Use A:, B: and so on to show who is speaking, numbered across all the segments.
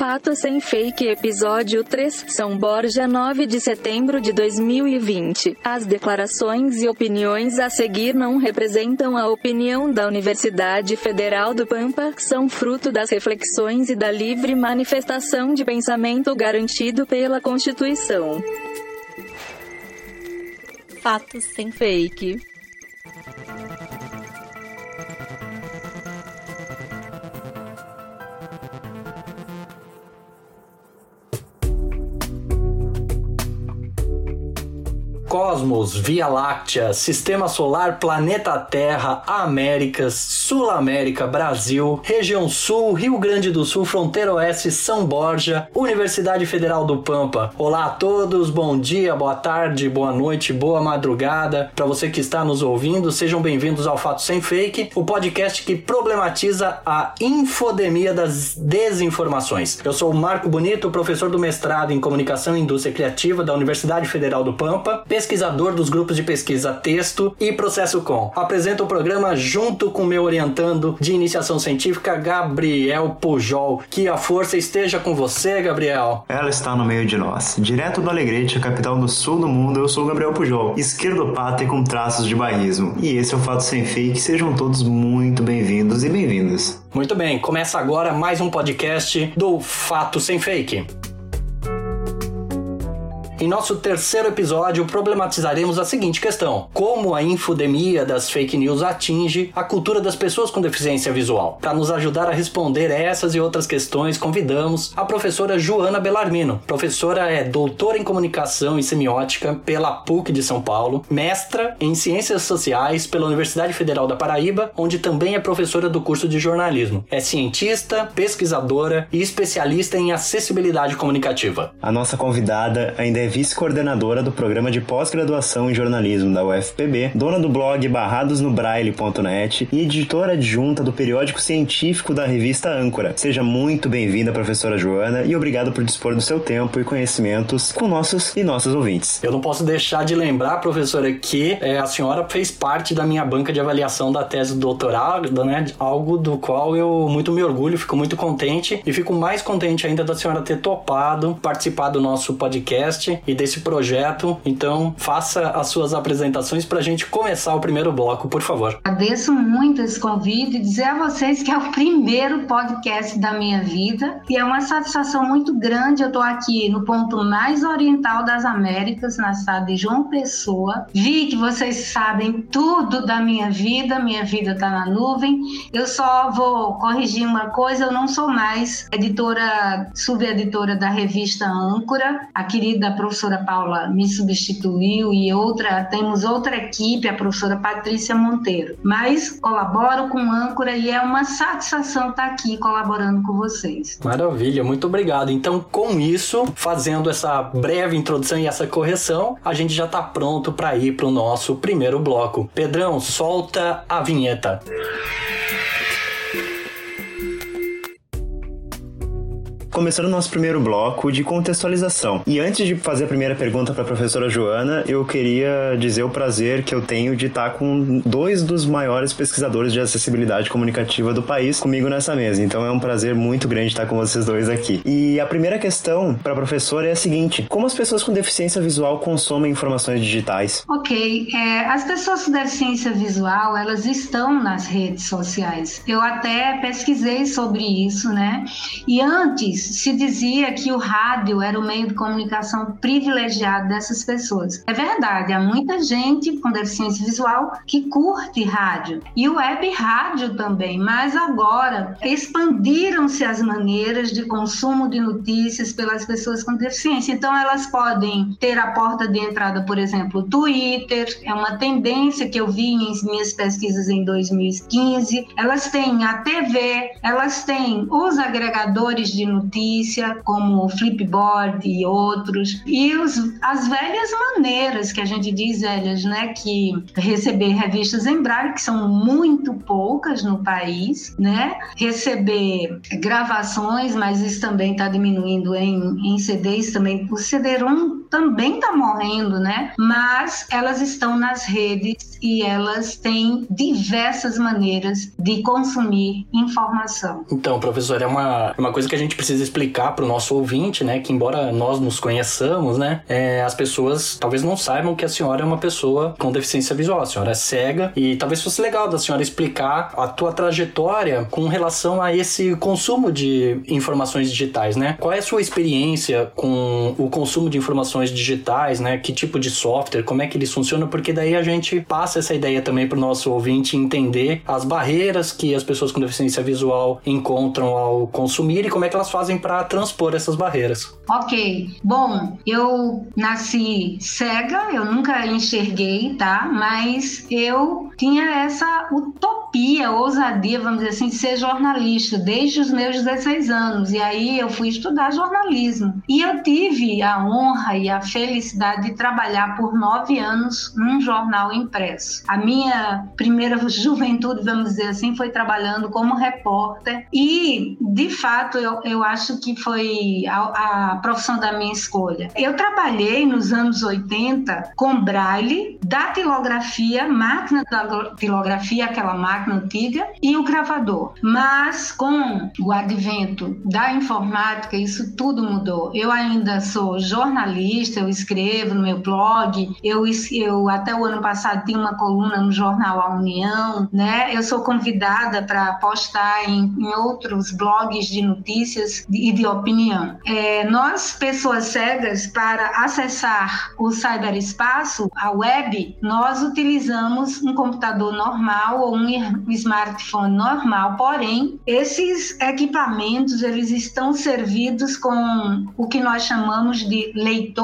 A: Fato Sem Fake Episódio 3 São Borja 9 de setembro de 2020 As declarações e opiniões a seguir não representam a opinião da Universidade Federal do Pampa, são fruto das reflexões e da livre manifestação de pensamento garantido pela Constituição. Fatos sem fake.
B: Cosmos, Via Láctea, Sistema Solar, Planeta Terra, Américas, Sul América, Brasil, Região Sul, Rio Grande do Sul, Fronteira Oeste, São Borja, Universidade Federal do Pampa. Olá a todos, bom dia, boa tarde, boa noite, boa madrugada. Para você que está nos ouvindo, sejam bem-vindos ao Fato Sem Fake, o podcast que problematiza a infodemia das desinformações. Eu sou o Marco Bonito, professor do mestrado em Comunicação e Indústria Criativa da Universidade Federal do Pampa pesquisador dos grupos de pesquisa Texto e Processo Com. Apresento o programa junto com meu orientando de iniciação científica, Gabriel Pujol. Que a força esteja com você, Gabriel.
C: Ela está no meio de nós. Direto do Alegrete, a capital do sul do mundo, eu sou Gabriel Pujol, esquerdopata e com traços de bairrismo. E esse é o Fato Sem Fake. Sejam todos muito bem-vindos e bem-vindas.
B: Muito bem, começa agora mais um podcast do Fato Sem Fake. Em nosso terceiro episódio, problematizaremos a seguinte questão: como a infodemia das fake news atinge a cultura das pessoas com deficiência visual. Para nos ajudar a responder essas e outras questões, convidamos a professora Joana Bellarmino. Professora é doutora em comunicação e semiótica pela PUC de São Paulo, mestra em ciências sociais pela Universidade Federal da Paraíba, onde também é professora do curso de jornalismo. É cientista, pesquisadora e especialista em acessibilidade comunicativa.
C: A nossa convidada ainda é vice-coordenadora do programa de pós-graduação em jornalismo da UFPB, dona do blog barradosnobraille.net e editora adjunta do periódico científico da revista Âncora. Seja muito bem-vinda, professora Joana, e obrigado por dispor do seu tempo e conhecimentos com nossos e nossas ouvintes.
B: Eu não posso deixar de lembrar, professora, que é, a senhora fez parte da minha banca de avaliação da tese do doutorado, né? Algo do qual eu muito me orgulho, fico muito contente e fico mais contente ainda da senhora ter topado participar do nosso podcast e desse projeto. Então, faça as suas apresentações para a gente começar o primeiro bloco, por favor.
D: Agradeço muito esse convite e dizer a vocês que é o primeiro podcast da minha vida e é uma satisfação muito grande. Eu estou aqui no ponto mais oriental das Américas, na cidade de João Pessoa. Vi que vocês sabem tudo da minha vida, minha vida está na nuvem. Eu só vou corrigir uma coisa: eu não sou mais editora, subeditora da revista Âncora, a querida professora professora Paula me substituiu e outra, temos outra equipe, a professora Patrícia Monteiro. Mas colaboro com âncora e é uma satisfação estar aqui colaborando com vocês.
B: Maravilha, muito obrigado. Então, com isso, fazendo essa breve introdução e essa correção, a gente já está pronto para ir para o nosso primeiro bloco. Pedrão, solta a vinheta.
C: Começando o nosso primeiro bloco de contextualização. E antes de fazer a primeira pergunta para a professora Joana, eu queria dizer o prazer que eu tenho de estar com dois dos maiores pesquisadores de acessibilidade comunicativa do país comigo nessa mesa. Então é um prazer muito grande estar com vocês dois aqui. E a primeira questão para a professora é a seguinte: como as pessoas com deficiência visual consomem informações digitais?
D: Ok, é, as pessoas com deficiência visual elas estão nas redes sociais. Eu até pesquisei sobre isso, né? E antes se dizia que o rádio era o meio de comunicação privilegiado dessas pessoas. É verdade, há muita gente com deficiência visual que curte rádio e o web rádio também, mas agora expandiram-se as maneiras de consumo de notícias pelas pessoas com deficiência. Então elas podem ter a porta de entrada, por exemplo, Twitter, é uma tendência que eu vi em minhas pesquisas em 2015. Elas têm a TV, elas têm os agregadores de notícias notícia, como Flipboard e outros. E os, as velhas maneiras que a gente diz velhas, né? Que receber revistas em braille, que são muito poucas no país, né? Receber gravações, mas isso também está diminuindo em, em CDs também. O CD-ROM também está morrendo, né? Mas elas estão nas redes e elas têm diversas maneiras de consumir informação.
B: Então, professor, é uma, é uma coisa que a gente precisa explicar para o nosso ouvinte, né? Que embora nós nos conheçamos, né? É, as pessoas talvez não saibam que a senhora é uma pessoa com deficiência visual. A senhora é cega e talvez fosse legal da senhora explicar a tua trajetória com relação a esse consumo de informações digitais, né? Qual é a sua experiência com o consumo de informações digitais, né? Que tipo de software, como é que eles funcionam? Porque daí a gente passa essa ideia também para o nosso ouvinte entender as barreiras que as pessoas com deficiência visual encontram ao consumir e como é que elas fazem para transpor essas barreiras.
D: Ok. Bom, eu nasci cega, eu nunca enxerguei, tá? Mas eu tinha essa utopia, ousadia, vamos dizer assim, de ser jornalista desde os meus 16 anos. E aí eu fui estudar jornalismo. E eu tive a honra e a felicidade de trabalhar por nove anos num jornal impresso. A minha primeira juventude, vamos dizer assim, foi trabalhando como repórter. E, de fato, eu, eu acho que foi a, a profissão da minha escolha. Eu trabalhei nos anos 80 com braille, datilografia, máquina da datilografia, aquela máquina antiga, e o gravador. Mas com o advento da informática, isso tudo mudou. Eu ainda sou jornalista, eu escrevo no meu blog, eu, eu até o ano passado tinha uma coluna no jornal A União, né? Eu sou convidada para postar em, em, outros blogs de notícias e de, opinião. É, nós, pessoas cegas, para acessar o cyberespaço, a web, nós utilizamos um computador normal ou um smartphone normal, porém, esses equipamentos eles estão servidos com o que nós chamamos de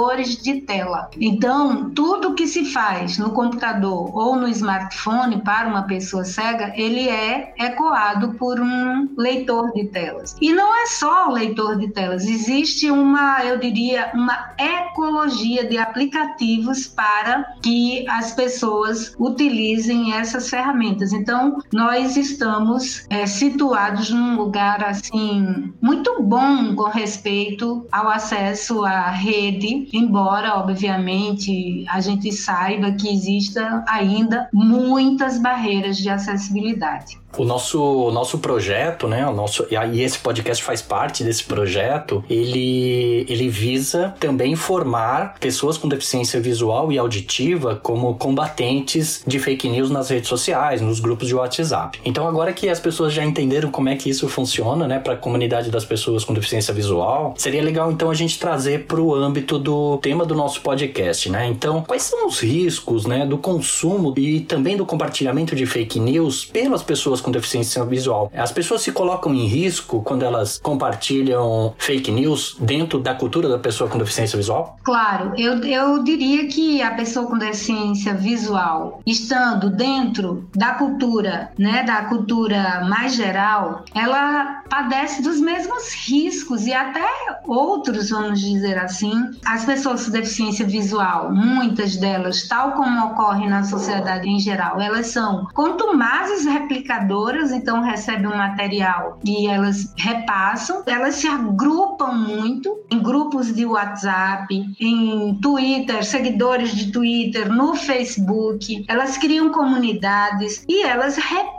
D: leitores de tela. Então, tudo que se faz no computador ou no smartphone para uma pessoa cega, ele é ecoado por um leitor de telas. E não é só o leitor de telas, existe uma, eu diria, uma ecologia de aplicativos para que as pessoas utilizem essas ferramentas. Então, nós estamos é, situados num lugar assim muito bom com respeito ao acesso à rede, embora obviamente a gente saiba que exista ainda muitas barreiras de acessibilidade.
B: O nosso, o nosso projeto, né, o nosso, e esse podcast faz parte desse projeto, ele, ele visa também formar pessoas com deficiência visual e auditiva como combatentes de fake news nas redes sociais, nos grupos de WhatsApp. Então, agora que as pessoas já entenderam como é que isso funciona, né, para a comunidade das pessoas com deficiência visual, seria legal então a gente trazer para o âmbito do tema do nosso podcast, né? Então, quais são os riscos, né, do consumo e também do compartilhamento de fake news pelas pessoas com deficiência visual. As pessoas se colocam em risco quando elas compartilham fake news dentro da cultura da pessoa com deficiência visual?
D: Claro, eu, eu diria que a pessoa com deficiência visual, estando dentro da cultura, né, da cultura mais geral, ela padece dos mesmos riscos e até outros, vamos dizer assim. As pessoas com deficiência visual, muitas delas, tal como ocorre na sociedade em geral, elas são contumazes replicadores então recebem um material e elas repassam, elas se agrupam muito em grupos de WhatsApp, em Twitter, seguidores de Twitter, no Facebook, elas criam comunidades e elas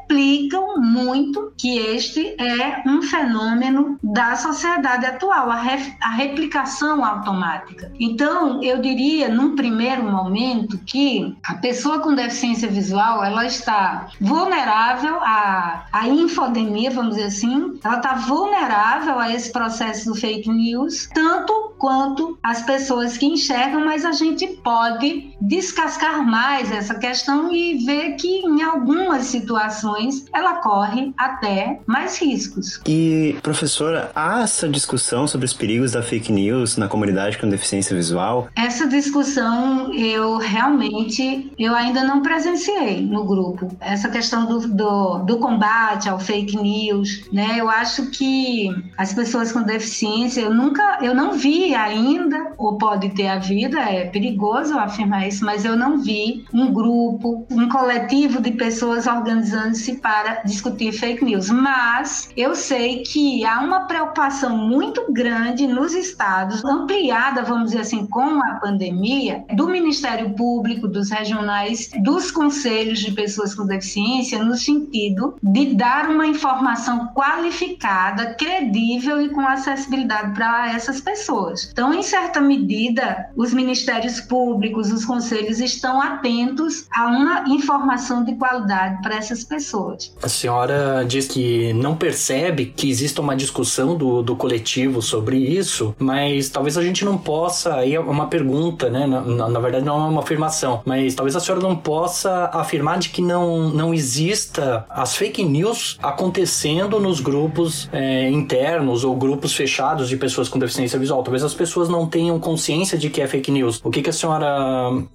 D: replicam muito que este é um fenômeno da sociedade atual, a, re, a replicação automática. Então, eu diria, num primeiro momento, que a pessoa com deficiência visual ela está vulnerável a a, infodemia, vamos dizer assim, ela está vulnerável a esse processo do fake news, tanto quanto as pessoas que enxergam, mas a gente pode descascar mais essa questão e ver que em algumas situações ela corre até mais riscos.
C: E, professora, há essa discussão sobre os perigos da fake news na comunidade com deficiência visual?
D: Essa discussão eu realmente eu ainda não presenciei no grupo. Essa questão do, do, do combate ao fake news, né? Eu acho que as pessoas com deficiência, eu nunca, eu não vi vi ainda, ou pode ter havido, é perigoso afirmar isso, mas eu não vi um grupo, um coletivo de pessoas organizando-se para discutir fake news. Mas eu sei que há uma preocupação muito grande nos estados, ampliada, vamos dizer assim, com a pandemia, do Ministério Público, dos regionais, dos conselhos de pessoas com deficiência, no sentido de dar uma informação qualificada, credível e com acessibilidade para essas pessoas. Então, em certa medida, os ministérios públicos, os conselhos estão atentos a uma informação de qualidade para essas pessoas.
B: A senhora diz que não percebe que exista uma discussão do, do coletivo sobre isso, mas talvez a gente não possa, aí é uma pergunta, né? Na, na, na verdade, não é uma afirmação, mas talvez a senhora não possa afirmar de que não, não exista as fake news acontecendo nos grupos é, internos ou grupos fechados de pessoas com deficiência visual. Talvez as pessoas não tenham consciência de que é fake news. O que, que a senhora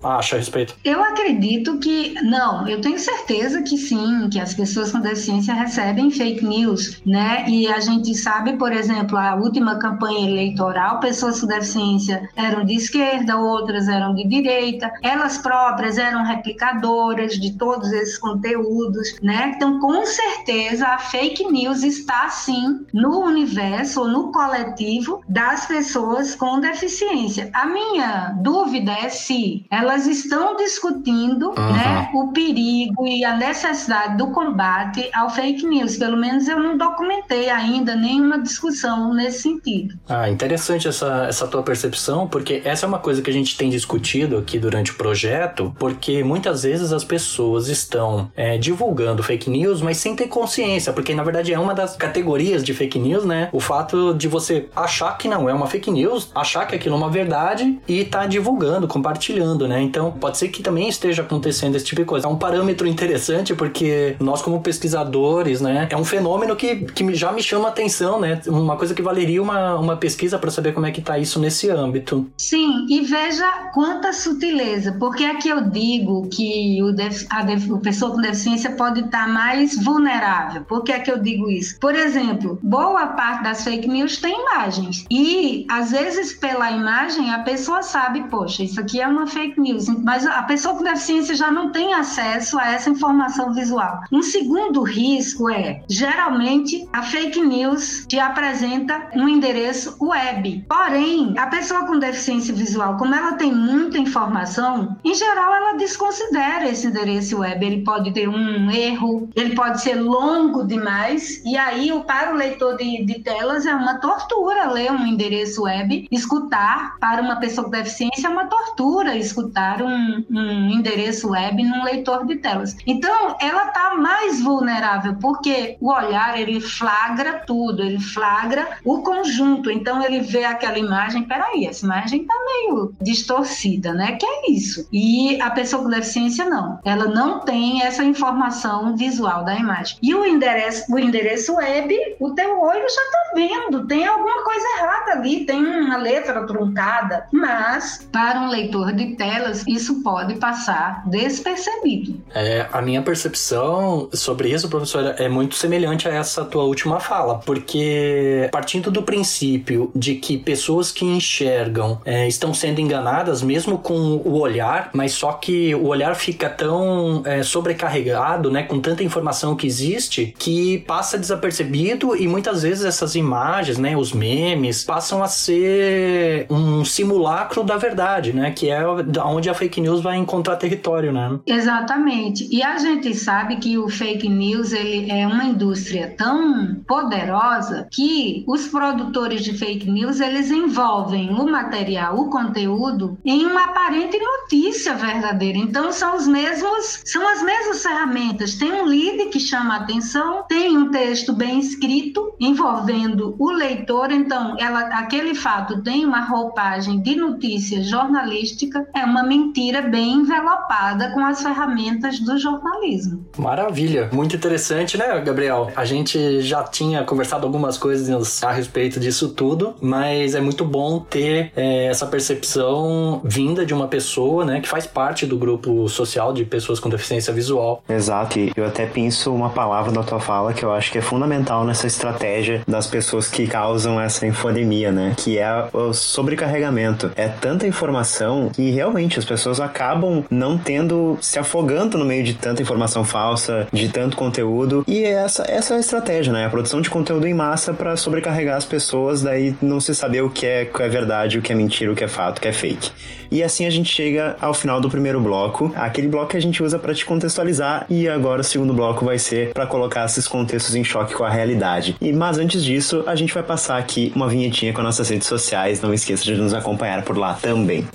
B: acha a respeito?
D: Eu acredito que não. Eu tenho certeza que sim, que as pessoas com deficiência recebem fake news, né? E a gente sabe, por exemplo, a última campanha eleitoral, pessoas com deficiência eram de esquerda, outras eram de direita. Elas próprias eram replicadoras de todos esses conteúdos, né? Então, com certeza, a fake news está sim no universo ou no coletivo das pessoas com deficiência. A minha dúvida é se elas estão discutindo, uhum. né, o perigo e a necessidade do combate ao fake news. Pelo menos eu não documentei ainda nenhuma discussão nesse sentido.
B: Ah, interessante essa, essa tua percepção, porque essa é uma coisa que a gente tem discutido aqui durante o projeto, porque muitas vezes as pessoas estão é, divulgando fake news, mas sem ter consciência, porque na verdade é uma das categorias de fake news, né? O fato de você achar que não é uma fake news, achar que aquilo é uma verdade e tá divulgando, compartilhando, né? Então pode ser que também esteja acontecendo esse tipo de coisa. É um parâmetro interessante porque nós como pesquisadores, né, é um fenômeno que, que já me chama atenção, né? Uma coisa que valeria uma, uma pesquisa para saber como é que tá isso nesse âmbito.
D: Sim, e veja quanta sutileza, porque aqui eu digo que o, def, a, def, a pessoa com deficiência pode estar tá mais vulnerável. Por que é que eu digo isso? Por exemplo, boa parte das fake news tem imagens. E, às vezes, pela imagem, a pessoa sabe, poxa, isso aqui é uma fake news. Mas a pessoa com deficiência já não tem acesso a essa informação visual. Um segundo risco é, geralmente, a fake news te apresenta um endereço web. Porém, a pessoa com deficiência visual, como ela tem muita informação, em geral ela desconsidera esse endereço web. Ele pode ter um erro, ele pode ser longo demais, e aí para o leitor de, de telas é uma tortura ler um endereço web, escutar para uma pessoa com deficiência é uma tortura escutar um, um endereço web num leitor de telas. Então, ela está mais vulnerável porque o olhar ele flagra tudo, ele flagra o conjunto. Então, ele vê aquela imagem, peraí, essa imagem está meio distorcida, né? Que é isso. E a pessoa com deficiência não, ela não tem essa informação visual da imagem. E o endereço, o endereço web, o teu olho já está vendo, tem alguma coisa errada ali, tem uma letra truncada, mas para um leitor de telas isso pode passar despercebido.
B: É, a minha percepção sobre isso, professora, é muito semelhante a essa tua última fala, porque partindo do princípio de que pessoas que enxergam é, estão sendo enganadas mesmo com o olhar, mas só que o olhar fica tão é, sobrecarregado, né, com tanta informação que existe, que passa desapercebido e muitas vezes essas imagens, né, os memes, passam a ser um simulacro da verdade, né, que é onde a fake news vai encontrar território, né?
D: Exatamente. E a gente sabe que o fake news ele é uma indústria tão poderosa que os produtores de fake news eles envolvem o material, o conteúdo em uma aparente notícia verdadeira. Então são os mesmos, são as mesmas ferramentas. Tem um lead que chama a atenção, tem um texto bem escrito envolvendo o leitor. Então ela, aquele fato tem uma roupagem de notícia jornalística, é uma mentira bem envelopada com as ferramentas do jornalismo.
B: Maravilha, muito interessante, né, Gabriel? A gente já tinha conversado algumas coisas a respeito disso tudo, mas é muito bom ter é, essa percepção vinda de uma pessoa, né, que faz parte do grupo social de pessoas com deficiência visual.
C: Exato, e eu até penso uma palavra na tua fala que eu acho que é fundamental nessa estratégia das pessoas que causam essa infodemia, né, que é o sobrecarregamento. É tanta informação que realmente as pessoas acabam não tendo, se afogando no meio de tanta informação falsa, de tanto conteúdo. E essa, essa é a estratégia, né? A produção de conteúdo em massa para sobrecarregar as pessoas, daí não se saber o que é, o que é verdade, o que é mentira, o que é fato, o que é fake. E assim a gente chega ao final do primeiro bloco, aquele bloco que a gente usa para te contextualizar e agora o segundo bloco vai ser para colocar esses contextos em choque com a realidade. E mas antes disso, a gente vai passar aqui uma vinhetinha com nossas redes sociais, não esqueça de nos acompanhar por lá também.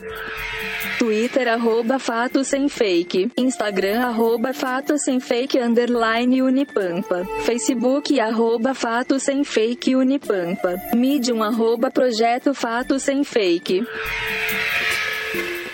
A: Twitter, arroba Fato Sem Fake. Instagram, arroba Fato Sem Fake, underline Unipampa. Facebook, arroba Fato Sem Fake Unipampa. Medium, arroba Projeto Fato Sem Fake.
B: thank you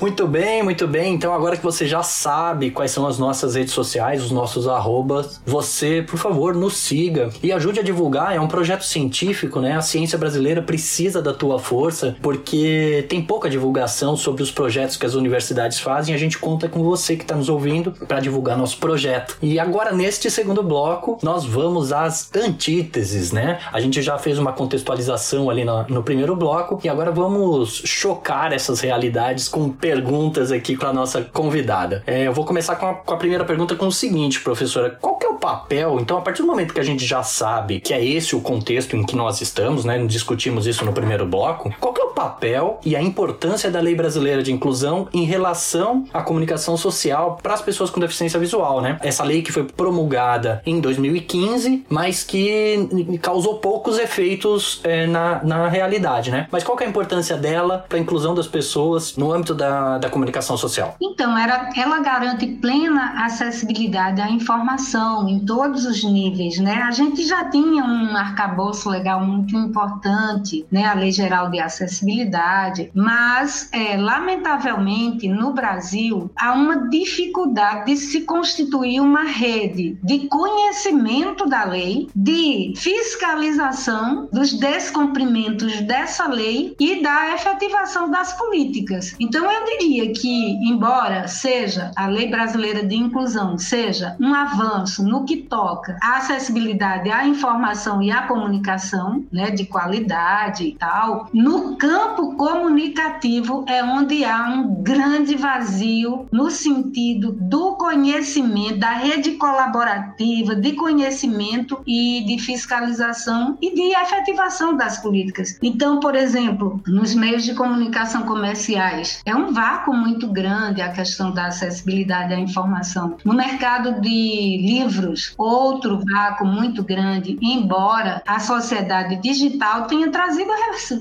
B: Muito bem, muito bem. Então, agora que você já sabe quais são as nossas redes sociais, os nossos arrobas, você, por favor, nos siga e ajude a divulgar. É um projeto científico, né? A ciência brasileira precisa da tua força, porque tem pouca divulgação sobre os projetos que as universidades fazem. A gente conta com você que está nos ouvindo para divulgar nosso projeto. E agora, neste segundo bloco, nós vamos às antíteses, né? A gente já fez uma contextualização ali no, no primeiro bloco e agora vamos chocar essas realidades com perguntas aqui com a nossa convidada. É, eu vou começar com a, com a, primeira pergunta com o seguinte, professora: qual que é o papel? Então, a partir do momento que a gente já sabe que é esse o contexto em que nós estamos, né? Discutimos isso no primeiro bloco. Qual que é o papel e a importância da Lei Brasileira de Inclusão em relação à comunicação social para as pessoas com deficiência visual, né? Essa lei que foi promulgada em 2015, mas que causou poucos efeitos é, na, na realidade, né? Mas qual que é a importância dela para a inclusão das pessoas no âmbito da da, comunicação social?
D: Então, ela, ela garante plena acessibilidade à informação em todos os níveis, né? A gente já tinha um arcabouço legal muito importante, né? A Lei Geral de Acessibilidade, mas, é, lamentavelmente, no Brasil, há uma dificuldade de se constituir uma rede de conhecimento da lei, de fiscalização dos descumprimentos dessa lei e da efetivação das políticas. Então, eu diria que, embora seja a Lei Brasileira de Inclusão, seja um avanço no que toca à acessibilidade à informação e à comunicação, né, de qualidade e tal, no campo comunicativo é onde há um grande vazio no sentido do conhecimento, da rede colaborativa, de conhecimento e de fiscalização e de efetivação das políticas. Então, por exemplo, nos meios de comunicação comerciais, é um vácuo muito grande a questão da acessibilidade à informação. No mercado de livros, outro vácuo muito grande, embora a sociedade digital tenha trazido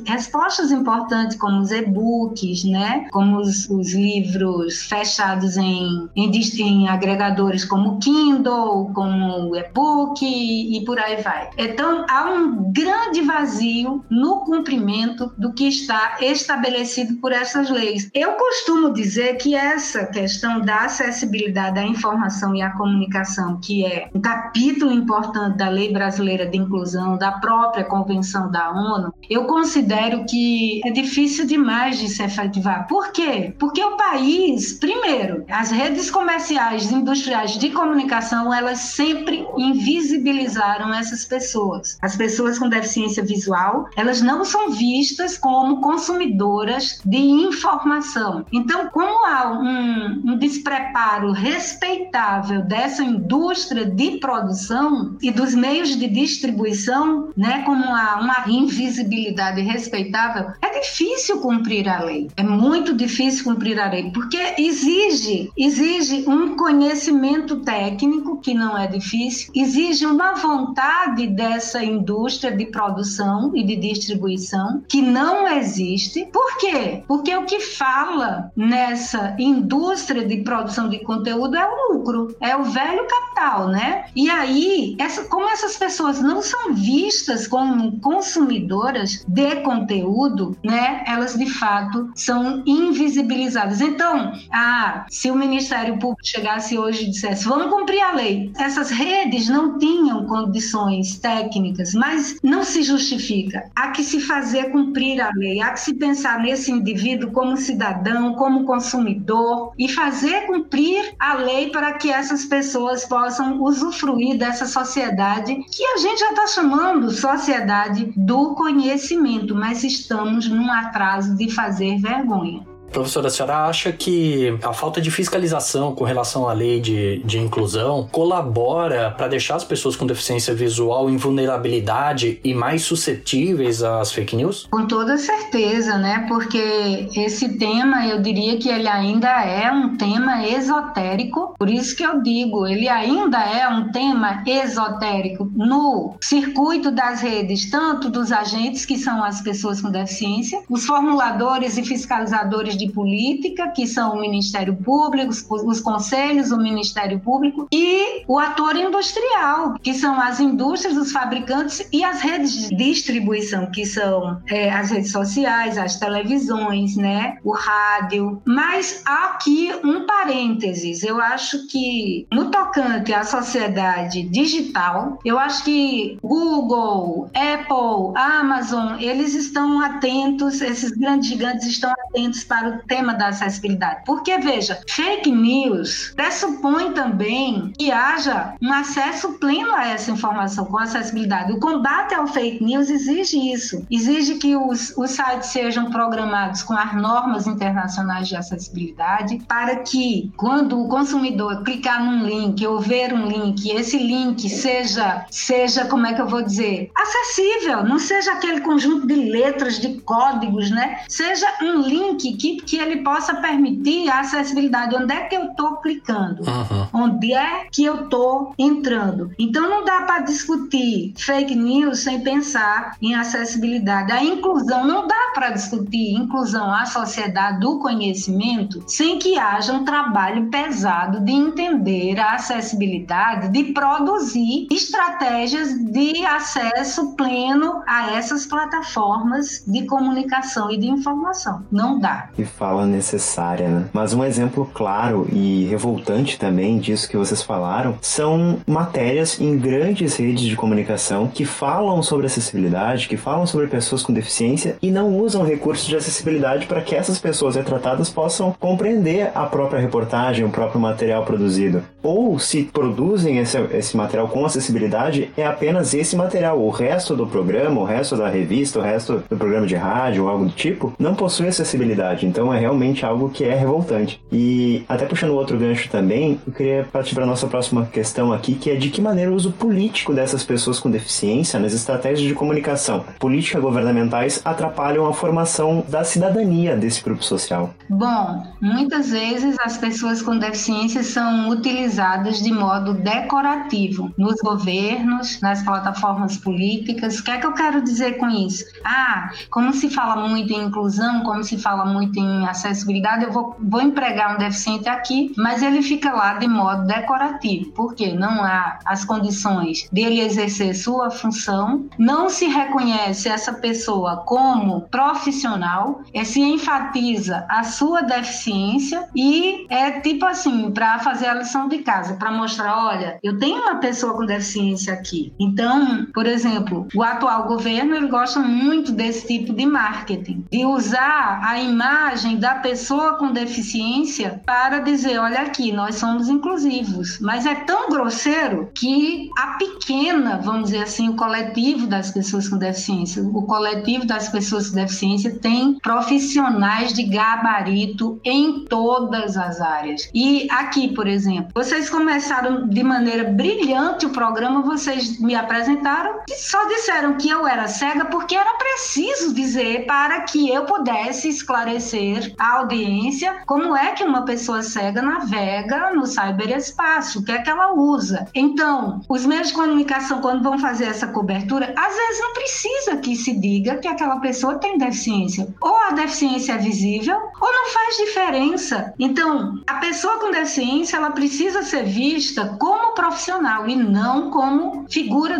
D: respostas importantes, como os e-books, né? como os, os livros fechados em, em, em, agregadores como Kindle, como e-book e, e por aí vai. Então, há um grande vazio no cumprimento do que está estabelecido por essas leis. Eu costumo dizer que essa questão da acessibilidade à informação e à comunicação, que é um capítulo importante da Lei Brasileira de Inclusão, da própria Convenção da ONU, eu considero que é difícil demais de se efetivar. Por quê? Porque o país, primeiro, as redes comerciais industriais de comunicação, elas sempre invisibilizaram essas pessoas. As pessoas com deficiência visual, elas não são vistas como consumidoras de informação então, como há um, um despreparo respeitável dessa indústria de produção e dos meios de distribuição, né, como há uma invisibilidade respeitável, é difícil cumprir a lei. É muito difícil cumprir a lei, porque exige, exige um conhecimento técnico que não é difícil, exige uma vontade dessa indústria de produção e de distribuição que não existe. Por quê? Porque o que fala nessa indústria de produção de conteúdo é o lucro, é o velho capital, né? E aí, essa, como essas pessoas não são vistas como consumidoras de conteúdo, né, elas de fato são invisibilizadas. Então, ah, se o Ministério Público chegasse hoje e dissesse, vamos cumprir a lei, essas redes não tinham condições técnicas, mas não se justifica. Há que se fazer cumprir a lei, há que se pensar nesse indivíduo como cidadão, como consumidor e fazer cumprir a lei para que essas pessoas possam usufruir dessa sociedade que a gente já está chamando sociedade do conhecimento, mas estamos num atraso de fazer vergonha.
B: Professora, a senhora acha que a falta de fiscalização com relação à lei de, de inclusão colabora para deixar as pessoas com deficiência visual em vulnerabilidade e mais suscetíveis às fake news?
D: Com toda certeza, né? Porque esse tema, eu diria que ele ainda é um tema esotérico, por isso que eu digo, ele ainda é um tema esotérico no circuito das redes, tanto dos agentes, que são as pessoas com deficiência, os formuladores e fiscalizadores de de política, que são o Ministério Público, os, os conselhos do Ministério Público, e o ator industrial, que são as indústrias, os fabricantes e as redes de distribuição, que são é, as redes sociais, as televisões, né, o rádio. Mas há aqui um parênteses. Eu acho que no tocante à sociedade digital, eu acho que Google, Apple, Amazon, eles estão atentos, esses grandes gigantes estão atentos para o tema da acessibilidade. Porque, veja, fake news pressupõe também que haja um acesso pleno a essa informação com acessibilidade. O combate ao fake news exige isso. Exige que os, os sites sejam programados com as normas internacionais de acessibilidade para que, quando o consumidor clicar num link ou ver um link, esse link seja, seja como é que eu vou dizer, acessível, não seja aquele conjunto de letras, de códigos, né? Seja um link que que ele possa permitir a acessibilidade. Onde é que eu estou clicando? Uhum. Onde é que eu estou entrando? Então não dá para discutir fake news sem pensar em acessibilidade. A inclusão não dá para discutir inclusão à sociedade do conhecimento sem que haja um trabalho pesado de entender a acessibilidade, de produzir estratégias de acesso pleno a essas plataformas de comunicação e de informação. Não dá
C: fala necessária, né? Mas um exemplo claro e revoltante também disso que vocês falaram são matérias em grandes redes de comunicação que falam sobre acessibilidade, que falam sobre pessoas com deficiência e não usam recursos de acessibilidade para que essas pessoas retratadas possam compreender a própria reportagem, o próprio material produzido. Ou se produzem esse, esse material com acessibilidade, é apenas esse material. O resto do programa, o resto da revista, o resto do programa de rádio ou algo do tipo, não possui acessibilidade. Então é realmente algo que é revoltante. E até puxando outro gancho também, eu queria partir para nossa próxima questão aqui, que é de que maneira o uso político dessas pessoas com deficiência nas estratégias de comunicação, políticas governamentais atrapalham a formação da cidadania desse grupo social.
D: Bom, muitas vezes as pessoas com deficiência são utilizadas de modo decorativo nos governos, nas plataformas políticas. O que é que eu quero dizer com isso? Ah, como se fala muito em inclusão, como se fala muito em acessibilidade, eu vou, vou empregar um deficiente aqui, mas ele fica lá de modo decorativo, porque não há as condições dele exercer sua função, não se reconhece essa pessoa como profissional, é, se enfatiza a sua deficiência e é tipo assim, para fazer a lição de casa, para mostrar, olha, eu tenho uma pessoa com deficiência aqui. Então, por exemplo, o atual governo ele gosta muito desse tipo de marketing, de usar a imagem imagem da pessoa com deficiência para dizer: olha aqui, nós somos inclusivos. Mas é tão grosseiro que a pequena, vamos dizer assim, o coletivo das pessoas com deficiência, o coletivo das pessoas com deficiência tem profissionais de gabarito em todas as áreas. E aqui, por exemplo, vocês começaram de maneira brilhante o programa, vocês me apresentaram e só disseram que eu era cega porque era preciso dizer para que eu pudesse esclarecer dizer à audiência como é que uma pessoa cega navega no cyberespaço, o que é que ela usa. Então, os meios de comunicação, quando vão fazer essa cobertura, às vezes não precisa que se diga que aquela pessoa tem deficiência. Ou a deficiência é visível, ou não faz diferença. Então, a pessoa com deficiência, ela precisa ser vista como profissional e não como figura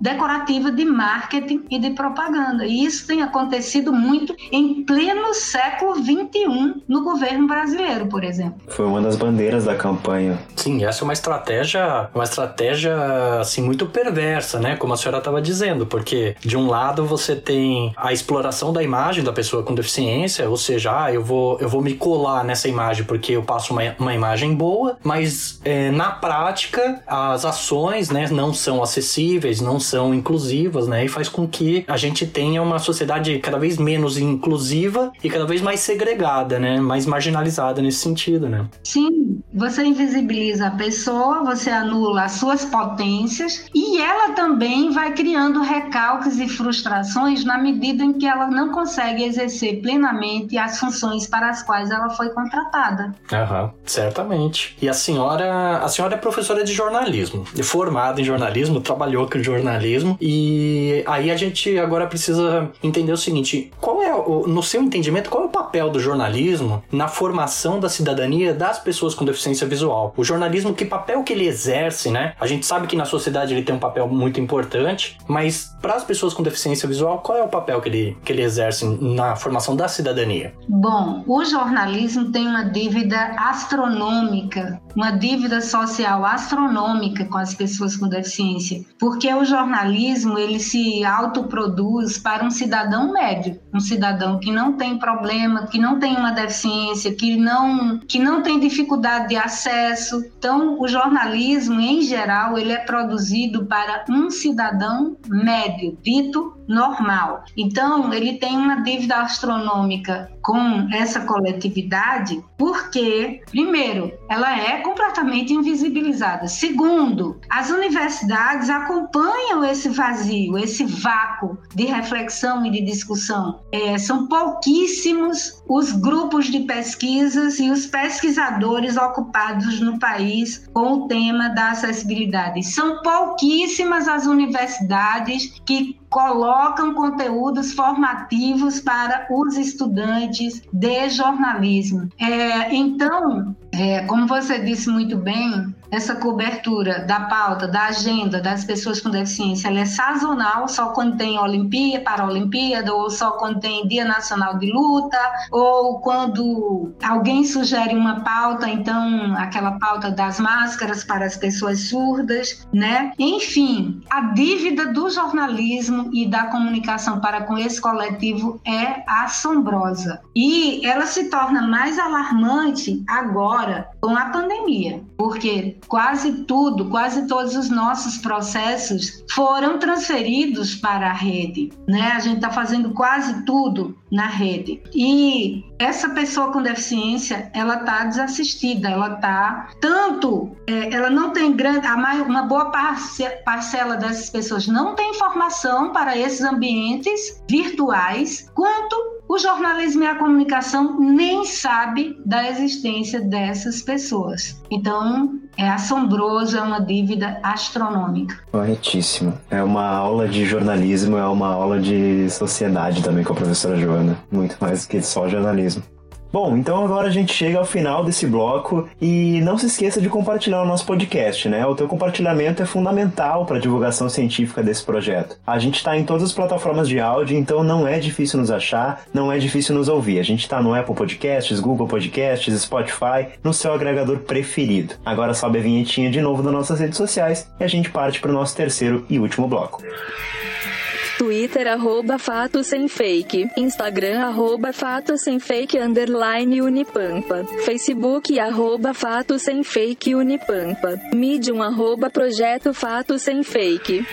D: decorativa de marketing e de propaganda. E isso tem acontecido muito em pleno século XXI no governo brasileiro, por exemplo.
C: Foi uma das bandeiras da campanha.
B: Sim, essa é uma estratégia, uma estratégia assim muito perversa, né? Como a senhora estava dizendo, porque de um lado você tem a exploração da imagem da pessoa com deficiência, ou seja, ah, eu vou eu vou me colar nessa imagem porque eu passo uma, uma imagem boa, mas é, na prática as ações, né, não são acessíveis, não são inclusivas, né, e faz com que a gente tenha uma sociedade cada vez menos inclusiva e cada vez mais segregada, né, mais marginalizada nesse sentido, né.
D: Sim, você invisibiliza a pessoa, você anula as suas potências e ela também vai criando recalques e frustrações na medida em que ela não consegue exercer plenamente as funções para as quais ela foi contratada.
B: Aham, certamente. E a senhora, a senhora é professora de jornalismo, formada em jornalismo, trabalhou com jornalismo e aí a gente agora precisa entender o seguinte: qual é, o, no seu entendimento, qual é o papel do jornalismo na formação da cidadania das pessoas com deficiência visual? O jornalismo, que papel que ele exerce, né? A gente sabe que na sociedade ele tem um papel muito importante, mas para as pessoas com deficiência visual, qual é o papel que ele, que ele exerce na formação da cidadania?
D: Bom, o jornalismo tem uma dívida astronômica, uma dívida social astronômica com as pessoas com deficiência, porque o jornalismo ele se autoproduz para um cidadão médio, um cidadão que não tem problema, que não tem uma deficiência, que não que não tem dificuldade de acesso. Então, o jornalismo em geral ele é produzido para um cidadão médio, dito normal. Então, ele tem uma dívida astronômica com essa coletividade, porque, primeiro, ela é completamente invisibilizada. Segundo, as universidades acompanham esse vazio, esse vácuo de reflexão e de discussão. É, são pouquíssimos os grupos de pesquisas e os pesquisadores ocupados no país com o tema da acessibilidade. São pouquíssimas as universidades que colocam conteúdos formativos para os estudantes de jornalismo. É, então, é, como você disse muito bem, essa cobertura da pauta, da agenda das pessoas com deficiência, ela é sazonal, só quando tem Olimpíada, Paralimpíada, ou só quando tem Dia Nacional de Luta, ou quando alguém sugere uma pauta, então aquela pauta das máscaras para as pessoas surdas, né? Enfim, a dívida do jornalismo e da comunicação para com esse coletivo é assombrosa. E ela se torna mais alarmante agora com a pandemia, porque quase tudo, quase todos os nossos processos foram transferidos para a rede, né? A gente está fazendo quase tudo na rede. E essa pessoa com deficiência, ela está desassistida, ela está tanto, é, ela não tem grande, uma boa parcela dessas pessoas não tem informação para esses ambientes virtuais, quanto o jornalismo e a comunicação nem sabe da existência dessas pessoas. Então, é assombroso, é uma dívida astronômica.
C: Corretíssimo. É uma aula de jornalismo, é uma aula de sociedade também com a professora Joana. Muito mais que só jornalismo. Bom, então agora a gente chega ao final desse bloco e não se esqueça de compartilhar o nosso podcast, né? O teu compartilhamento é fundamental para a divulgação científica desse projeto. A gente está em todas as plataformas de áudio, então não é difícil nos achar, não é difícil nos ouvir. A gente está no Apple Podcasts, Google Podcasts, Spotify, no seu agregador preferido. Agora sobe a vinhetinha de novo nas nossas redes sociais e a gente parte para o nosso terceiro e último bloco.
A: Twitter arroba fato sem fake, Instagram arroba fato sem fake underline unipampa, Facebook arroba fato sem fake unipampa, Medium arroba projeto fato sem fake.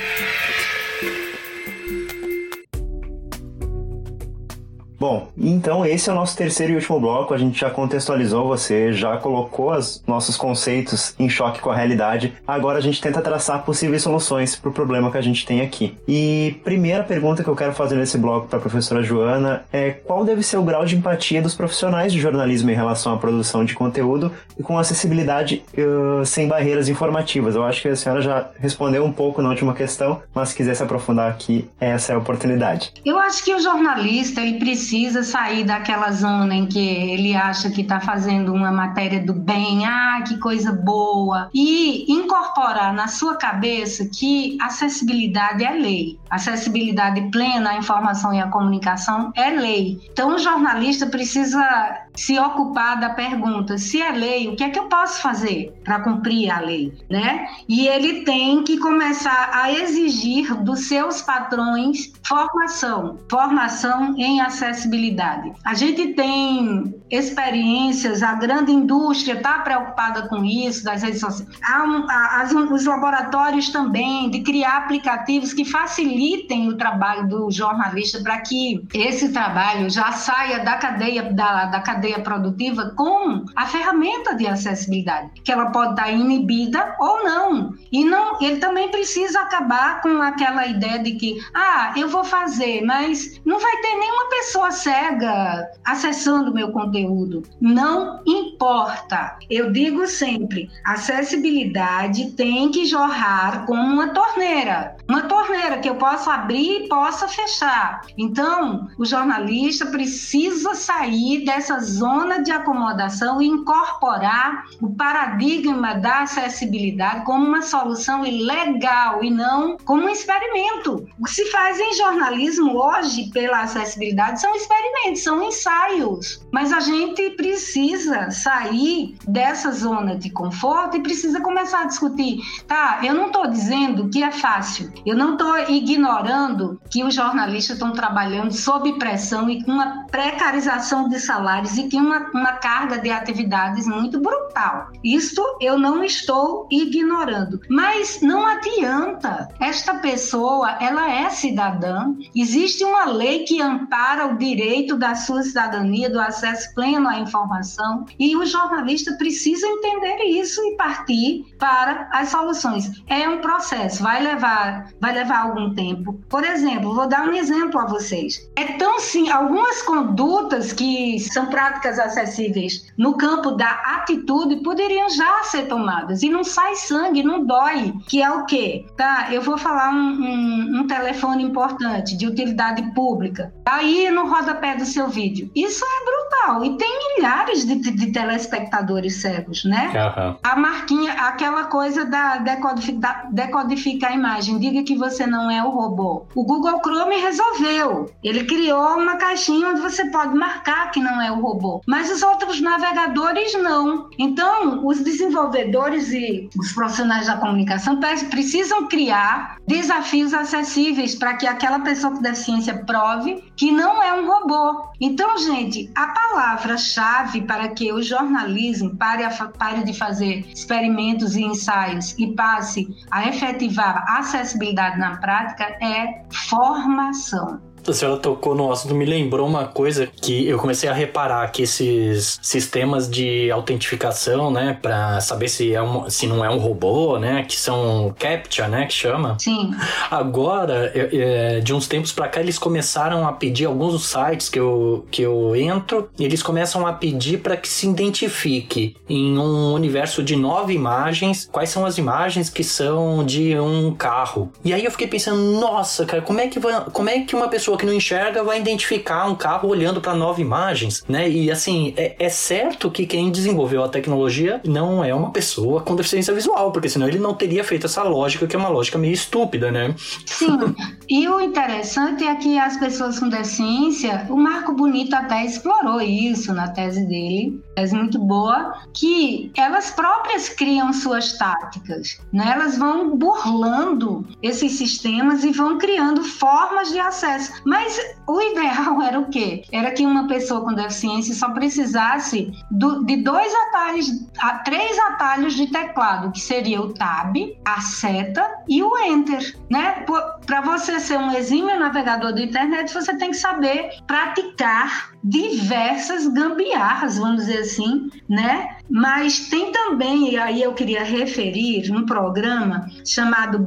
C: Bom, então esse é o nosso terceiro e último bloco. A gente já contextualizou você, já colocou os nossos conceitos em choque com a realidade. Agora a gente tenta traçar possíveis soluções para o problema que a gente tem aqui. E primeira pergunta que eu quero fazer nesse bloco para a professora Joana é qual deve ser o grau de empatia dos profissionais de jornalismo em relação à produção de conteúdo e com acessibilidade uh, sem barreiras informativas. Eu acho que a senhora já respondeu um pouco na última questão, mas se quiser se aprofundar aqui, essa é a oportunidade.
D: Eu acho que o jornalista ele precisa precisa sair daquela zona em que ele acha que está fazendo uma matéria do bem, ah, que coisa boa, e incorporar na sua cabeça que acessibilidade é lei. Acessibilidade plena à informação e à comunicação é lei. Então, o jornalista precisa se ocupar da pergunta: se é lei, o que é que eu posso fazer para cumprir a lei, né? E ele tem que começar a exigir dos seus patrões formação, formação em acessibilidade. A gente tem experiências, a grande indústria está preocupada com isso, das redes sociais. Há um, as, os laboratórios também de criar aplicativos que facilitem o trabalho do jornalista para que esse trabalho já saia da cadeia da, da cadeia cadeia produtiva com a ferramenta de acessibilidade, que ela pode estar inibida ou não. E não, ele também precisa acabar com aquela ideia de que, ah, eu vou fazer, mas não vai ter nenhuma pessoa cega acessando meu conteúdo. Não importa. Eu digo sempre, acessibilidade tem que jorrar como uma torneira. Uma torneira que eu possa abrir e possa fechar. Então, o jornalista precisa sair dessas zona de acomodação e incorporar o paradigma da acessibilidade como uma solução legal e não como um experimento. O que se faz em jornalismo hoje pela acessibilidade são experimentos, são ensaios. Mas a gente precisa sair dessa zona de conforto e precisa começar a discutir. Tá, eu não estou dizendo que é fácil, eu não estou ignorando que os jornalistas estão trabalhando sob pressão e com uma precarização de salários e tem uma, uma carga de atividades muito brutal. Isto eu não estou ignorando. Mas não adianta. Esta pessoa, ela é cidadã. Existe uma lei que ampara o direito da sua cidadania, do acesso pleno à informação. E o jornalista precisa entender isso e partir para as soluções. É um processo, vai levar, vai levar algum tempo. Por exemplo, vou dar um exemplo a vocês. É tão sim, algumas condutas que são práticas acessíveis no campo da atitude poderiam já ser tomadas. E não sai sangue, não dói. Que é o quê? Tá, eu vou falar um, um, um telefone importante, de utilidade pública. Tá aí no rodapé do seu vídeo. Isso é brutal. E tem milhares de, de telespectadores cegos, né? Uhum. A marquinha, aquela coisa da decodificar decodifica a imagem. Diga que você não é o robô. O Google Chrome resolveu. Ele criou uma caixinha onde você pode marcar que não é o robô robô, mas os outros navegadores não. Então, os desenvolvedores e os profissionais da comunicação precisam criar desafios acessíveis para que aquela pessoa com deficiência prove que não é um robô. Então, gente, a palavra-chave para que o jornalismo pare, a, pare de fazer experimentos e ensaios e passe a efetivar acessibilidade na prática é formação
B: a senhora tocou no assunto, me lembrou uma coisa que eu comecei a reparar que esses sistemas de autentificação, né, para saber se, é um, se não é um robô, né, que são CAPTCHA, né, que chama.
D: Sim.
B: Agora, é, de uns tempos para cá, eles começaram a pedir alguns sites que eu, que eu entro, e eles começam a pedir para que se identifique em um universo de nove imagens quais são as imagens que são de um carro. E aí eu fiquei pensando, nossa, cara, como é que, como é que uma pessoa que não enxerga vai identificar um carro olhando para nove imagens, né? E assim, é, é, certo que quem desenvolveu a tecnologia não é uma pessoa com deficiência visual, porque senão ele não teria feito essa lógica, que é uma lógica meio estúpida, né?
D: Sim. e o interessante é que as pessoas com deficiência, o Marco Bonito até explorou isso na tese dele, tese muito boa, que elas próprias criam suas táticas, né? Elas vão burlando esses sistemas e vão criando formas de acesso. Mas o ideal era o quê? Era que uma pessoa com deficiência só precisasse do, de dois atalhos, a, três atalhos de teclado, que seria o Tab, a seta e o Enter, né? Para você ser um exímio navegador da internet, você tem que saber praticar diversas gambiarras, vamos dizer assim, né? Mas tem também, e aí eu queria referir, um programa chamado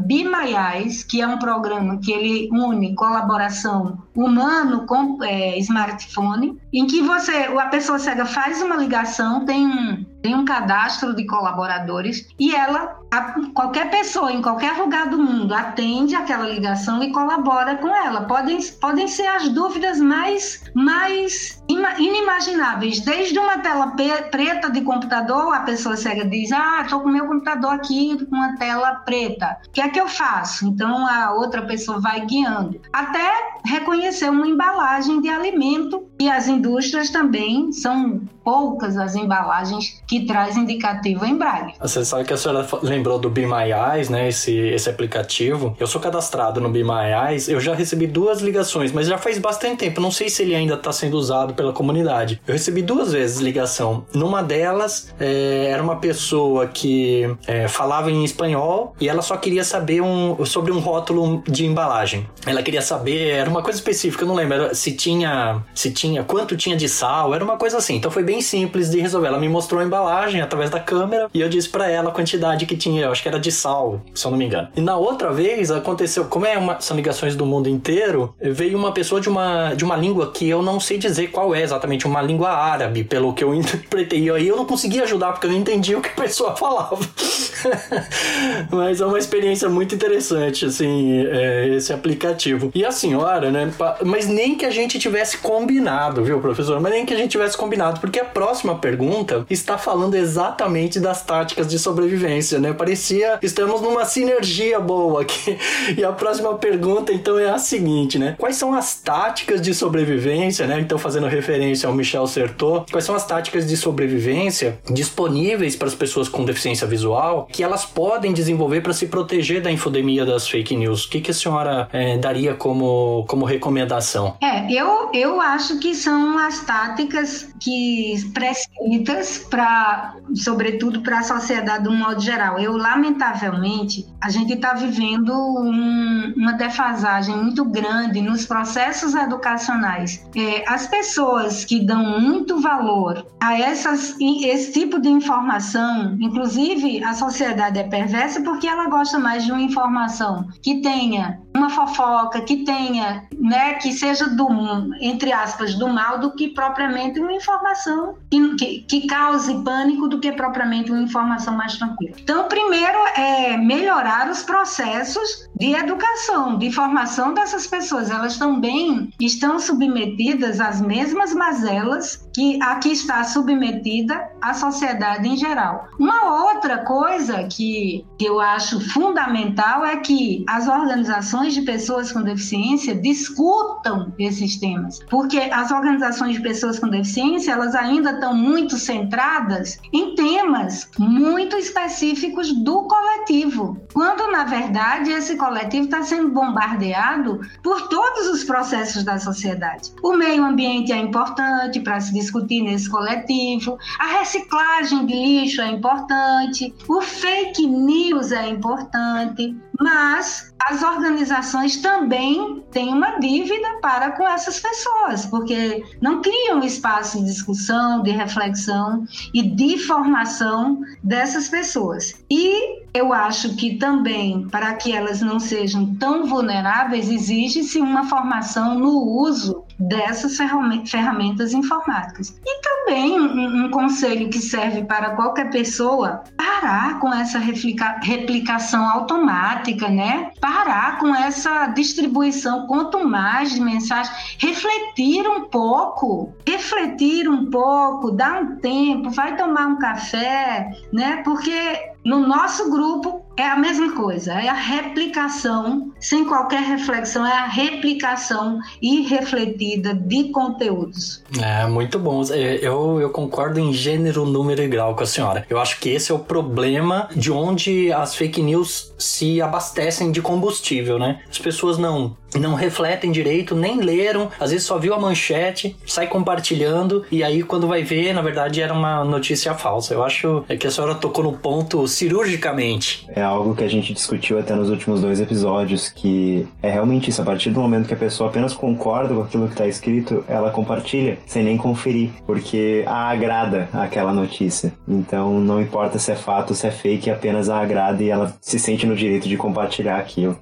D: Eyes, que é um programa que ele une colaboração humano com é, smartphone, em que você, a pessoa cega faz uma ligação, tem um, tem um cadastro de colaboradores e ela, a, qualquer pessoa em qualquer lugar do mundo atende aquela ligação e colabora com ela. Podem, podem ser as dúvidas mais, mais inimagináveis, desde uma tela preta de computador, a pessoa cega diz: Ah, estou com meu computador aqui com uma tela preta, o que é que eu faço? Então a outra pessoa vai guiando, até reconhecer uma embalagem de alimento e as indústrias também são poucas as embalagens que trazem indicativo em braille.
B: Você sabe que a senhora lembrou do Be My Eyes, né? Esse, esse aplicativo. Eu sou cadastrado no Be My Eyes, eu já recebi duas ligações, mas já faz bastante tempo. Não sei se ele ainda está sendo usado pela comunidade. Eu recebi duas vezes ligação. Numa delas, é, era uma pessoa que é, falava em espanhol e ela só queria saber um, sobre um rótulo de embalagem. Ela queria saber, era uma coisa específica, eu não lembro, era, se tinha, se tinha, quanto tinha de sal, era uma coisa assim. Então foi bem simples de resolver. Ela me mostrou a embalagem através da câmera e eu disse para ela a quantidade que tinha, eu acho que era de sal, se eu não me engano. E na outra vez aconteceu, como é uma, são ligações do mundo inteiro, veio uma pessoa de uma, de uma língua que eu não sei dizer qual é exatamente, uma língua árabe, pelo que eu interpretei. E aí eu não conseguia ajudar porque eu não entendi o que a pessoa falava. Mas é uma experiência muito interessante, assim, é, esse aplicativo. E a senhora, né? Mas nem que a gente tivesse combinado, viu, professor? Mas nem que a gente tivesse combinado, porque a próxima pergunta está falando exatamente das táticas de sobrevivência, né? Parecia estamos numa sinergia boa aqui. E a próxima pergunta, então, é a seguinte, né? Quais são as táticas de sobrevivência, né? Então, fazendo referência ao Michel Sertot, quais são as táticas de sobrevivência disponíveis para as pessoas com deficiência visual que elas podem desenvolver para se proteger da infodemia das fake news? O que, que a senhora é, daria como, como recomendação?
D: É, eu, eu acho que são as táticas que prescritas para, sobretudo para a sociedade de um modo geral. Eu, lamentavelmente, a gente está vivendo um, uma defasagem muito grande nos processos educacionais. É, as pessoas que dão muito valor a essas, esse tipo de informação, inclusive a sociedade é perversa porque ela gosta mais de uma informação que tenha uma fofoca, que tenha, né, que seja do, entre aspas, do mal, do que propriamente uma informação que, que, que cause pânico do que propriamente uma informação mais tranquila. Então, primeiro é melhorar os processos de educação, de formação dessas pessoas. Elas também estão submetidas às mesmas mazelas que aqui está submetida a sociedade em geral. Uma outra coisa que, eu acho fundamental é que as organizações de pessoas com deficiência discutam esses temas, porque as organizações de pessoas com deficiência elas ainda estão muito centradas em temas muito específicos do coletivo, quando na verdade esse coletivo está sendo bombardeado por todos os processos da sociedade. O meio ambiente é importante para se discutir nesse coletivo, a reciclagem de lixo é importante, o fake news é importante, mas as organizações também têm uma dívida para com essas pessoas, porque não criam espaço de discussão, de reflexão e de formação dessas pessoas. E eu acho que também, para que elas não sejam tão vulneráveis, exige-se uma formação no uso dessas ferramentas informáticas. E também um, um, conselho que serve para qualquer pessoa: parar com essa replica, replicação automática, né? Parar com essa distribuição quanto mais de mensagem, refletir um pouco, refletir um pouco, dar um tempo, vai tomar um café, né? Porque no nosso grupo é a mesma coisa, é a replicação, sem qualquer reflexão, é a replicação irrefletida de conteúdos.
B: É, muito bom. Eu, eu concordo em gênero, número e grau com a senhora. Eu acho que esse é o problema de onde as fake news se abastecem de combustível, né? As pessoas não não refletem direito, nem leram, às vezes só viu a manchete, sai compartilhando e aí quando vai ver, na verdade era uma notícia falsa. Eu acho é que a senhora tocou no ponto cirurgicamente.
C: É algo que a gente discutiu até nos últimos dois episódios, que é realmente isso, a partir do momento que a pessoa apenas concorda com aquilo que está escrito, ela compartilha, sem nem conferir, porque a agrada aquela notícia. Então não importa se é fato, se é fake, apenas a agrada e ela se sente no direito de compartilhar aquilo.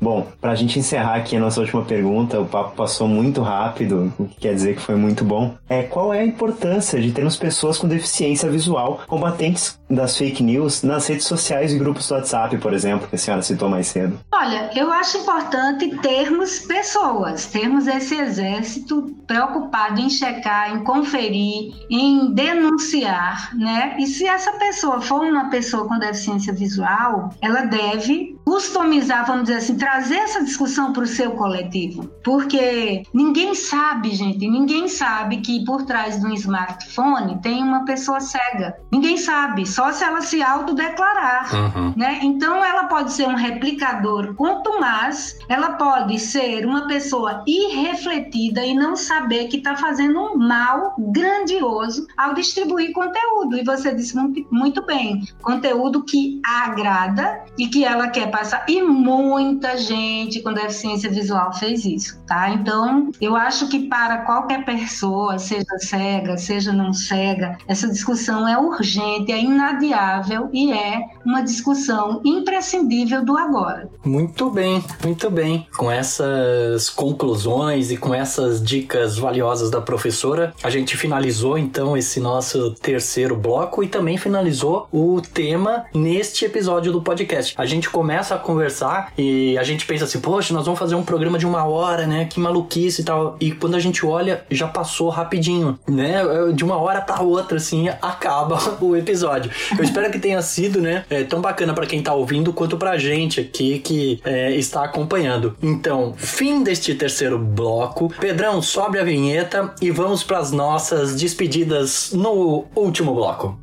C: Bom, para a gente encerrar aqui a nossa última pergunta, o papo passou muito rápido, o que quer dizer que foi muito bom. É qual é a importância de termos pessoas com deficiência visual combatentes das fake news nas redes sociais e grupos do WhatsApp, por exemplo, que a senhora citou mais cedo?
D: Olha, eu acho importante termos pessoas, termos esse exército preocupado em checar, em conferir, em denunciar, né? E se essa pessoa for uma pessoa com deficiência visual, ela deve customizar, vamos dizer assim, trazer essa discussão para o seu coletivo. Porque ninguém sabe, gente, ninguém sabe que por trás de um smartphone tem uma pessoa cega. Ninguém sabe, só se ela se autodeclarar. Uhum. Né? Então ela pode ser um replicador contumaz, ela pode ser uma pessoa irrefletida e não saber que está fazendo um mal grandioso ao distribuir conteúdo. E você disse muito, bem: conteúdo que agrada e que ela quer passar. E muita gente com deficiência visual fez isso, tá? Então, eu acho que para qualquer pessoa, seja cega, seja não cega, essa discussão é urgente, é inadiável e é uma discussão imprescindível do agora.
B: Muito bem, muito bem. Com essas conclusões e com essas dicas valiosas da professora, a gente finalizou então esse nosso terceiro bloco e também finalizou o tema neste episódio do podcast. A gente começa a conversar e a gente pensa assim, poxa, nós vamos fazer um programa de uma hora, né? Que maluquice e tal. E quando a gente olha, já passou rapidinho, né? De uma hora para outra, assim, acaba o episódio. Eu espero que tenha sido, né? É, tão bacana para quem tá ouvindo quanto pra gente aqui que é, está acompanhando. Então, fim deste terceiro bloco. Pedrão, sobe a vinheta e vamos para as nossas despedidas no último bloco.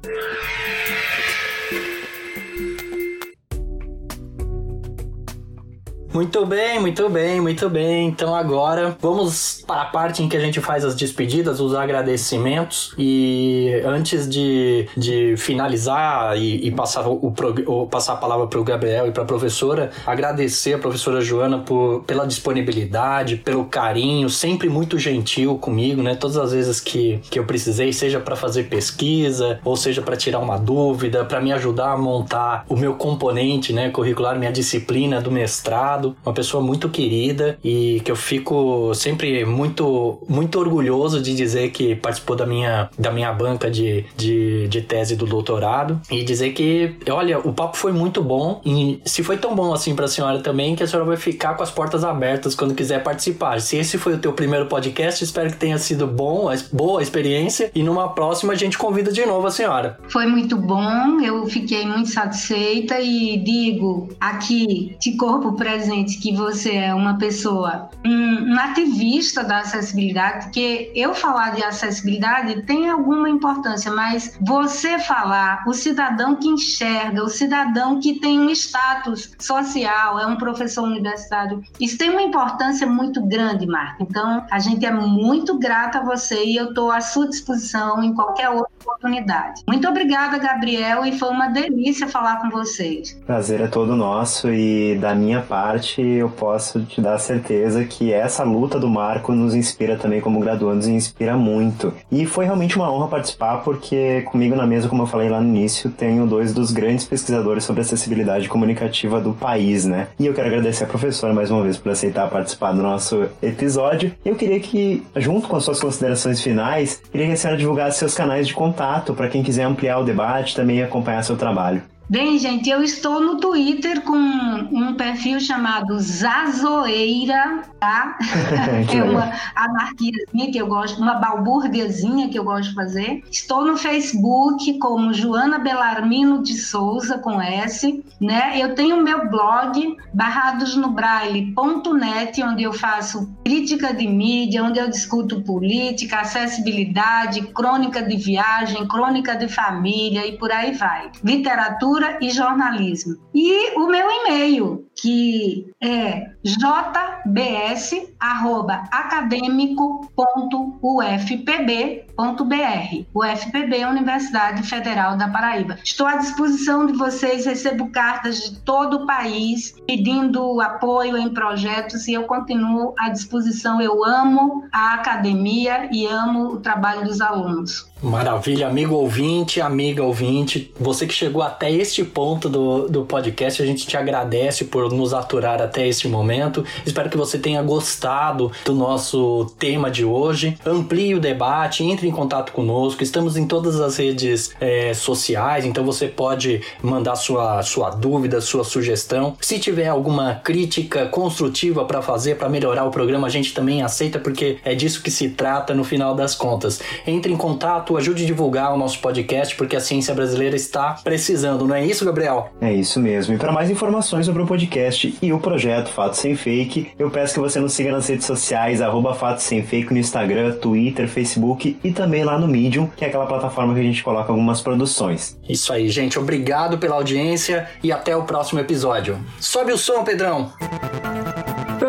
B: Muito bem, muito bem, muito bem. Então agora vamos para a parte em que a gente faz as despedidas, os agradecimentos. E antes de, de finalizar e, e passar, o, o, passar a palavra para o Gabriel e para a professora, agradecer a professora Joana por, pela disponibilidade, pelo carinho, sempre muito gentil comigo, né? Todas as vezes que, que eu precisei, seja para fazer pesquisa, ou seja para tirar uma dúvida, para me ajudar a montar o meu componente né, curricular, minha disciplina do mestrado uma pessoa muito querida e que eu fico sempre muito, muito orgulhoso de dizer que participou da minha, da minha banca de, de, de tese do doutorado e dizer que, olha, o papo foi muito bom e se foi tão bom assim para a senhora também, que a senhora vai ficar com as portas abertas quando quiser participar. Se esse foi o teu primeiro podcast, espero que tenha sido bom, boa experiência e numa próxima a gente convida de novo a senhora.
D: Foi muito bom, eu fiquei muito satisfeita e digo aqui de corpo presente que você é uma pessoa, um, um ativista da acessibilidade, porque eu falar de acessibilidade tem alguma importância, mas você falar, o cidadão que enxerga, o cidadão que tem um status social, é um professor universitário, isso tem uma importância muito grande, Marco. Então, a gente é muito grata a você e eu estou à sua disposição em qualquer outra oportunidade. Muito obrigada, Gabriel, e foi uma delícia falar com vocês.
C: Prazer é todo nosso e da minha parte parte, eu posso te dar certeza que essa luta do Marco nos inspira também como graduandos e inspira muito. E foi realmente uma honra participar, porque comigo na mesa, como eu falei lá no início, tenho dois dos grandes pesquisadores sobre acessibilidade comunicativa do país, né? E eu quero agradecer a professora mais uma vez por aceitar participar do nosso episódio. Eu queria que, junto com as suas considerações finais, queria que a senhora divulgasse seus canais de contato para quem quiser ampliar o debate também acompanhar seu trabalho.
D: Bem, gente, eu estou no Twitter com um perfil chamado Zazoeira, tá? é uma anarquiazinha que eu gosto, uma balbúrdiazinha que eu gosto de fazer. Estou no Facebook como Joana Belarmino de Souza, com S, né? Eu tenho meu blog, barradosnobraille.net, onde eu faço crítica de mídia, onde eu discuto política, acessibilidade, crônica de viagem, crônica de família e por aí vai. Literatura literatura e jornalismo. E o meu e-mail, que é jbs@academico.ufpb.br. O FPB é a Universidade Federal da Paraíba. Estou à disposição de vocês, recebo cartas de todo o país pedindo apoio em projetos e eu continuo à disposição. Eu amo a academia e amo o trabalho dos alunos.
B: Maravilha, amigo ouvinte, amiga ouvinte, você que chegou até esse este ponto do, do podcast. A gente te agradece por nos aturar até este momento. Espero que você tenha gostado do nosso tema de hoje. Amplie o debate, entre em contato conosco. Estamos em todas as redes é, sociais, então você pode mandar sua, sua dúvida, sua sugestão. Se tiver alguma crítica construtiva para fazer, para melhorar o programa, a gente também aceita, porque é disso que se trata no final das contas. Entre em contato, ajude a divulgar o nosso podcast, porque a ciência brasileira está precisando, não é isso, Gabriel?
C: É isso mesmo. E para mais informações sobre o podcast e o projeto Fato Sem Fake, eu peço que você nos siga nas redes sociais, arroba Fato Sem Fake no Instagram, Twitter, Facebook e também lá no Medium, que é aquela plataforma que a gente coloca algumas produções.
B: Isso aí, gente. Obrigado pela audiência e até o próximo episódio. Sobe o som, Pedrão!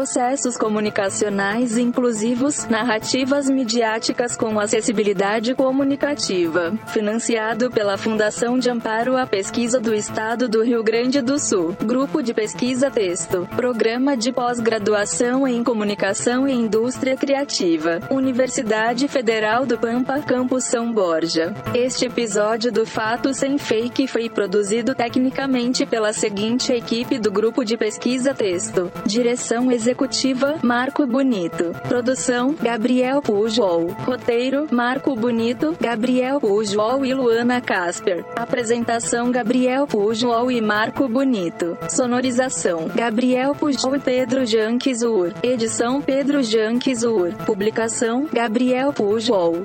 A: Processos comunicacionais inclusivos, narrativas midiáticas com acessibilidade comunicativa. Financiado pela Fundação de Amparo à Pesquisa do Estado do Rio Grande do Sul. Grupo de Pesquisa Texto. Programa de Pós-Graduação em Comunicação e Indústria Criativa. Universidade Federal do Pampa, Campus São Borja. Este episódio do Fato Sem Fake foi produzido tecnicamente pela seguinte equipe do Grupo de Pesquisa Texto. Direção Executiva, Marco Bonito. Produção, Gabriel Pujol. Roteiro, Marco Bonito, Gabriel Pujol e Luana Casper. Apresentação, Gabriel Pujol e Marco Bonito. Sonorização, Gabriel Pujol e Pedro Janquizur. Edição, Pedro Janquizur. Publicação, Gabriel Pujol.